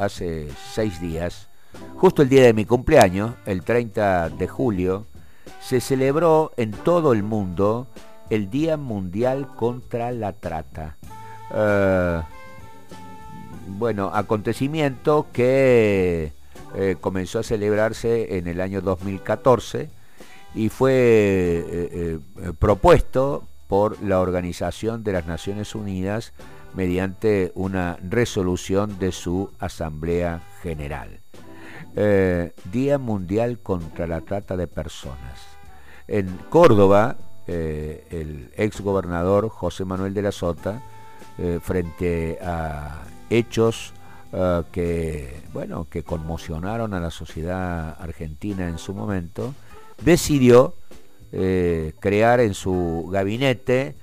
hace seis días, justo el día de mi cumpleaños, el 30 de julio, se celebró en todo el mundo el Día Mundial contra la Trata. Eh, bueno, acontecimiento que eh, comenzó a celebrarse en el año 2014 y fue eh, propuesto por la Organización de las Naciones Unidas mediante una resolución de su Asamblea General. Día Mundial contra la Trata de Personas. En Córdoba, eh, el ex gobernador José Manuel de la Sota, eh, frente a hechos eh, que, bueno, que conmocionaron a la sociedad argentina en su momento, decidió crear en su gabinete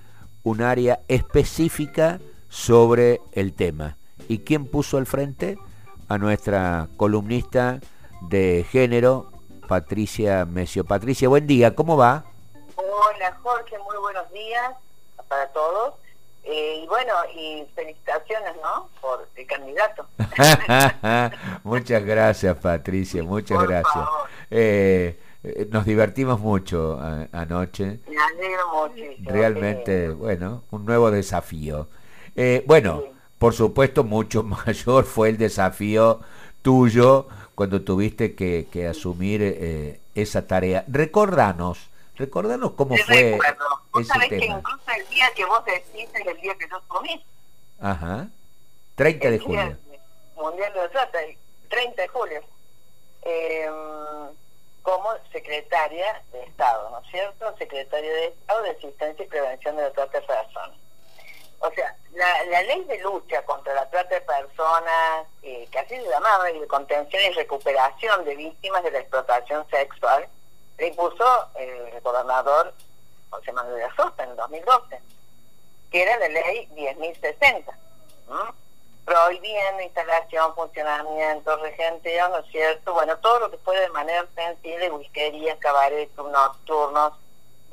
un área específica sobre el tema. ¿Y quién puso al frente? A nuestra columnista de género, Patricia Mesio. Patricia, buen día, ¿cómo va? Hola Jorge, muy buenos días para todos. Eh, y bueno, y felicitaciones, ¿no? Por el candidato. muchas gracias, Patricia, muchas gracias. Eh, eh, nos divertimos mucho anoche. Me alegro. Realmente, bueno, un nuevo desafío. Bueno, por supuesto, mucho mayor fue el desafío tuyo cuando tuviste que, asumir eh, esa tarea. Recordanos, recordanos cómo fue ese sabés tema. que incluso el día que vos decís es el día que yo asumí. Ajá. 30 de julio. Mundial de Trata, 30 de julio. Eh, como secretaria de Estado, ¿no es cierto? Secretaria de Estado de Asistencia y Prevención de la Trata de Personas. O sea, la, ley de lucha contra la trata de personas, eh, que así se llamaba, de contención y recuperación de víctimas de la explotación sexual, le impuso eh, el gobernador José Manuel de Sosta en el 2012, que era la ley 10.060, prohibiendo instalación, funcionamiento, regenteo, ¿no es cierto? Bueno, todo lo que puede de manera sensible, whiskerías, cabarets nocturnos,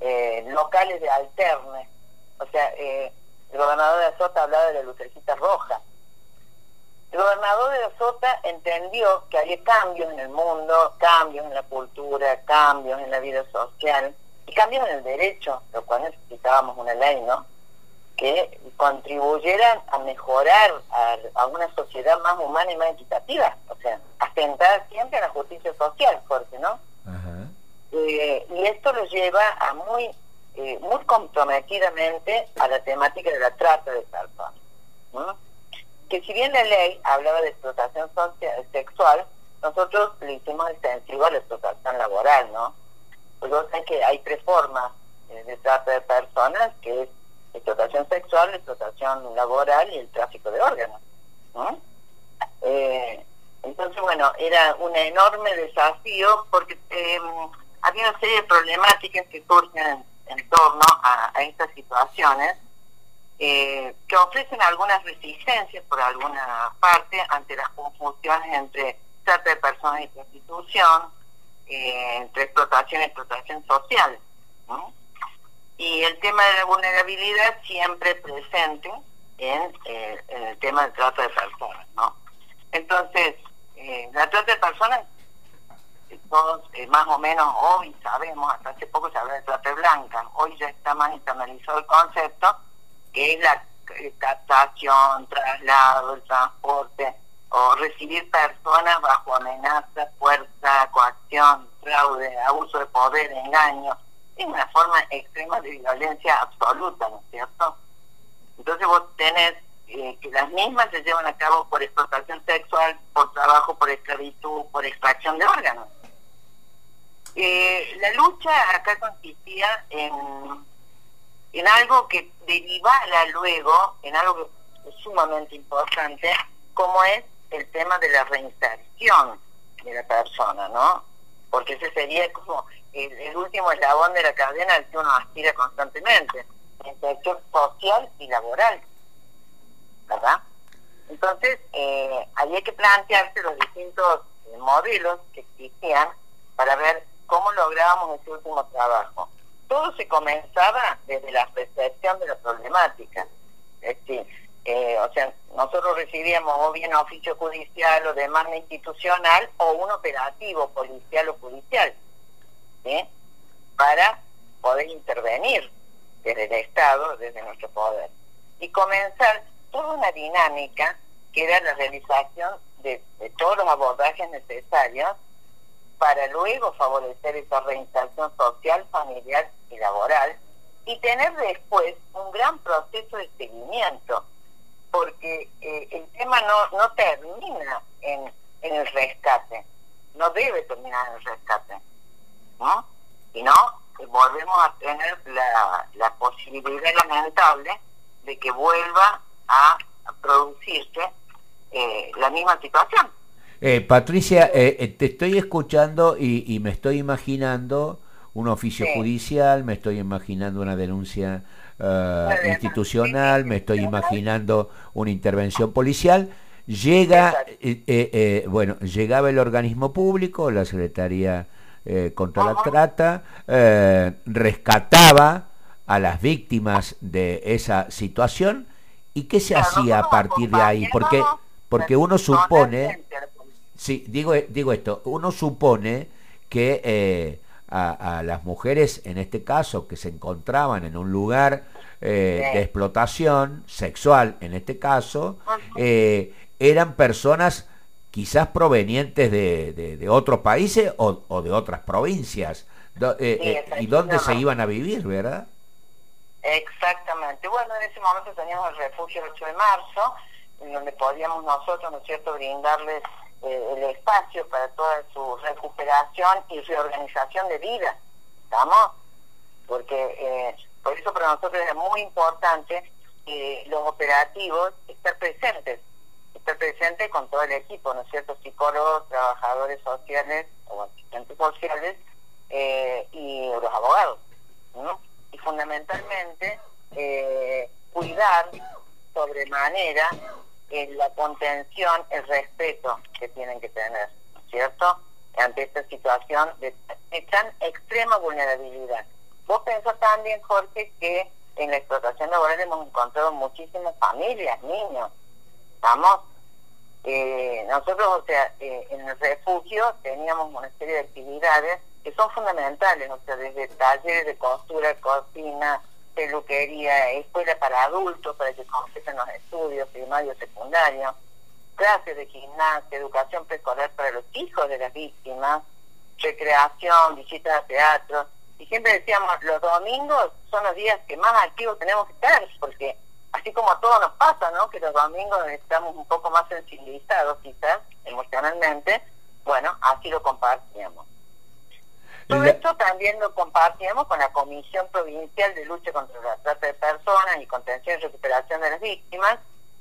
eh, locales de alterne, o sea, eh, el gobernador de Azota hablaba de la lucecita roja. El gobernador de Azota entendió que había cambios en el mundo, cambios en la cultura, cambios en la vida social y cambios en el derecho, lo cual necesitábamos una ley, ¿no? Que contribuyeran a mejorar a, una sociedad más humana y más equitativa, o sea, asentar siempre a la justicia social, porque ¿no? Eh, y esto lo lleva a muy eh, muy comprometidamente a la temática de la trata de personas. Que si bien la ley hablaba de explotación sexual, nosotros le hicimos extensivo a la explotación laboral, ¿no? Pues vos que hay tres formas eh, de trata de personas, que es explotación sexual, explotación laboral y el tráfico de órganos. Eh, entonces, bueno, era un enorme desafío porque había una serie de problemáticas que surgen en torno a, estas situaciones eh, que ofrecen algunas resistencias por alguna parte ante las confusiones entre trata de personas y prostitución, eh, entre explotación y explotación social. Y el tema de la vulnerabilidad siempre presente en, eh, el tema de trata de personas. ¿no? Entonces, la trata de personas todos eh, más o menos hoy sabemos, hasta hace poco se habla de trata blanca, hoy ya está más internalizado el concepto, que es la captación, traslado, el transporte, o recibir personas bajo amenaza, fuerza, coacción, fraude, abuso de poder, engaño, es una forma extrema de violencia absoluta, ¿no es cierto? Entonces vos tenés que las mismas se llevan a cabo por explotación sexual, por trabajo, por esclavitud, por extracción de órganos. Eh, la lucha acá consistía en, en algo que derivara luego, en algo sumamente importante, como es el tema de la reinserción de la persona, ¿no? Porque ese sería como el, último eslabón de la cadena al que uno aspira constantemente, reinserción social y laboral, Entonces, eh, había que plantearse los distintos modelos que existían para ver cómo lográbamos ese último trabajo. Todo se comenzaba desde la percepción de la problemática. Es decir, eh, o sea, nosotros recibíamos o bien oficio judicial o demanda institucional o un operativo policial o judicial. Para poder intervenir desde el Estado, desde nuestro poder. Y comenzar toda una dinámica que era la realización de, todos los abordajes necesarios para luego favorecer esa reinserción social, familiar y laboral y tener después un gran proceso de seguimiento, porque eh, el tema no, no termina en, en el rescate, no debe terminar en el rescate, ¿no? Y no, volvemos a tener la, la posibilidad lamentable de que vuelva a producirse eh, la misma situación. Eh, Patricia, eh, te estoy escuchando y, me estoy imaginando un oficio judicial, me estoy imaginando una denuncia institucional, me estoy imaginando una intervención policial. Llega, bueno, llegaba el organismo público, la Secretaría contra la Trata, rescataba a las víctimas de esa situación y qué se hacía a partir de ahí, porque porque uno supone, sí, digo, digo esto, uno supone que eh, a, las mujeres, en este caso, que se encontraban en un lugar eh, de explotación sexual, en este caso, eh, eran personas quizás provenientes de, de, otros países o, de otras provincias, y dónde se iban a vivir, ¿verdad? Exactamente. Bueno, en ese momento teníamos el refugio el 8 de marzo, en donde podíamos nosotros, ¿no es cierto?, brindarles eh, el espacio para toda su recuperación y reorganización de vida, ¿estamos? Porque eh, por eso para nosotros es muy importante que los operativos estar presentes, estar presentes con todo el equipo, ¿no es cierto?, psicólogos, trabajadores sociales o asistentes sociales eh, y los abogados, ¿no? Y fundamentalmente cuidar sobremanera en la contención, el respeto que tienen que tener, ¿cierto? Ante esta situación de, tan extrema vulnerabilidad. Vos pensás también, Jorge, que en la explotación laboral hemos encontrado muchísimas familias, niños. ¿Estamos? Eh, nosotros, o sea, eh, en el refugio teníamos una serie de actividades que son fundamentales, o sea, desde talleres de costura, cocina, peluquería, escuela para adultos, para que completen los estudios primarios, secundarios, clases de gimnasia, educación preescolar para los hijos de las víctimas, recreación, visitas a teatro. Y siempre decíamos, los domingos son los días que más activos tenemos que estar, porque así como a todos nos pasa, ¿no? Que los domingos estamos un poco más sensibilizados quizás emocionalmente, bueno, así lo compartíamos. Todo esto también lo compartimos con la Comisión Provincial de Lucha contra la Trata de Personas y Contención y Recuperación de las Víctimas,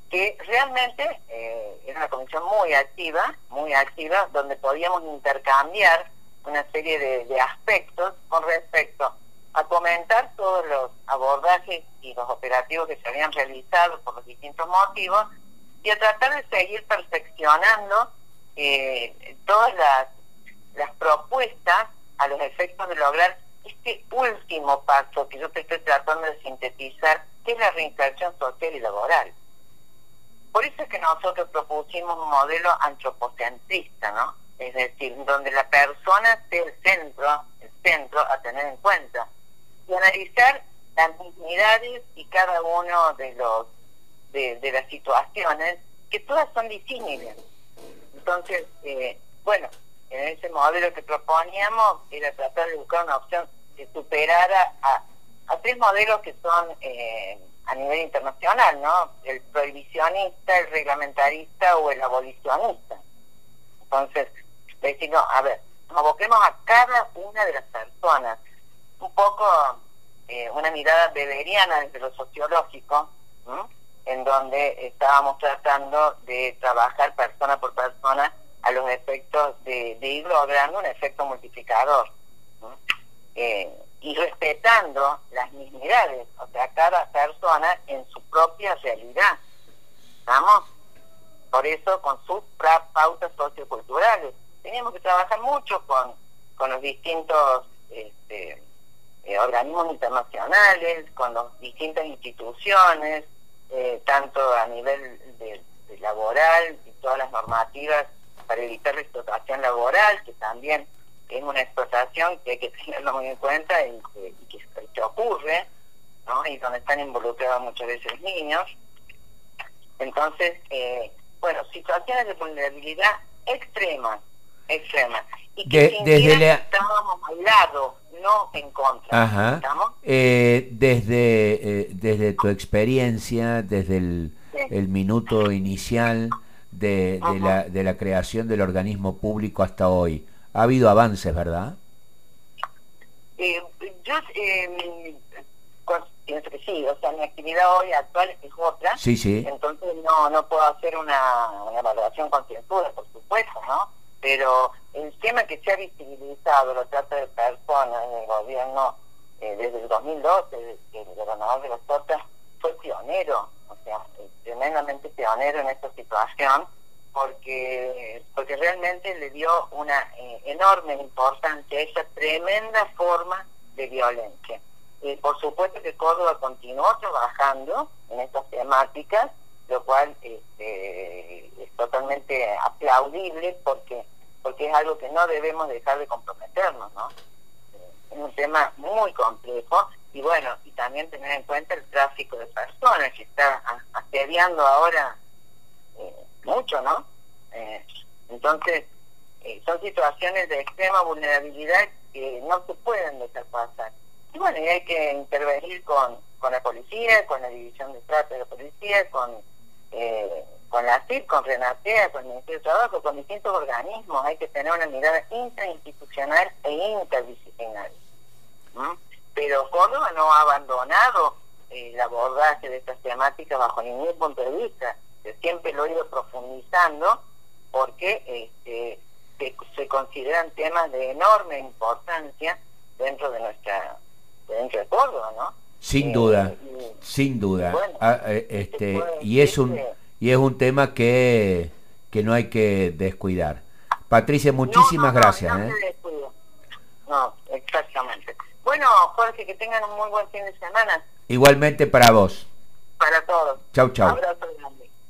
que realmente eh, era una comisión muy activa, muy activa, donde podíamos intercambiar una serie de, aspectos con respecto a comentar todos los abordajes y los operativos que se habían realizado por los distintos motivos y a tratar de seguir perfeccionando eh, todas las, las propuestas a los efectos de lograr este último paso que yo te estoy tratando de sintetizar, que es la reinserción social y laboral. Por eso es que nosotros propusimos un modelo antropocentrista, ¿no? Es decir, donde la persona sea el centro, el centro a tener en cuenta, y analizar las dignidades y cada uno de los de, de las situaciones, que todas son disímiles. Entonces, eh, bueno, en ese modelo que proponíamos era tratar de buscar una opción que superara a, tres modelos que son eh, a nivel internacional, ¿no? El prohibicionista, el reglamentarista o el abolicionista. Entonces, decir, no, a ver, nos aboquemos a cada una de las personas. Un poco eh, una mirada beberiana desde lo sociológico, en donde estábamos tratando de trabajar persona por persona a los efectos de, ir logrando un efecto multiplicador. Eh, y respetando las mismidades, o sea, cada persona en su propia realidad. ¿Estamos? Por eso, con sus pautas socioculturales. Teníamos que trabajar mucho con, con los distintos este, eh, organismos internacionales, con las distintas instituciones, eh, tanto a nivel de, laboral y todas las normativas para evitar la explotación laboral, que también es una explotación que hay que tenerlo muy en cuenta y que, ocurre, ¿no? y donde están involucrados muchas veces niños. Entonces, eh, bueno, situaciones de vulnerabilidad extremas, extremas. Y que desde la... estábamos al lado, no en contra. Ajá. Eh, desde, eh, desde tu experiencia, desde el, el minuto inicial de, de, la, de la creación del organismo público hasta hoy, ha habido avances, ¿verdad? Eh, yo eh, pienso que sí, o sea, mi actividad hoy actual es otra, sí, sí. entonces no, no puedo hacer una, una evaluación concienzuda, por supuesto, ¿no? Pero el tema que se ha visibilizado, lo trata de personas en el gobierno eh, desde el 2012, desde el gobernador de los Tortas fue pionero, tremendamente pionero en esta situación, porque porque realmente le dio una eh, enorme importancia a esa tremenda forma de violencia. Y por supuesto que Córdoba continuó trabajando en estas temáticas, lo cual este, es totalmente aplaudible porque porque es algo que no debemos dejar de comprometernos, ¿no? Es un tema muy complejo y bueno, y también tener en cuenta el tráfico de personas que está asediando ahora eh, mucho, ¿no? Eh, entonces, eh, son situaciones de extrema vulnerabilidad que no se pueden dejar pasar. Y bueno, y hay que intervenir con, con la policía, con la división de trato de la policía, con, con la CIP, con Renatea, con el Ministerio de Trabajo, con distintos organismos. Hay que tener una mirada interinstitucional e interdisciplinaria. Pero Córdoba no ha abandonado el abordaje de estas temáticas bajo ningún punto de vista. siempre lo he ido profundizando porque este, se, consideran temas de enorme importancia dentro de nuestra dentro de Córdoba, ¿no? Sin eh, duda, sin duda. Ah, eh, este, y es un y es un tema que, que no hay que descuidar. Patricia, muchísimas gracias. No, ¿eh? no, exactamente. Bueno, Jorge, que tengan un muy buen fin de semana. Igualmente para vos. Para todos. Chau, chau.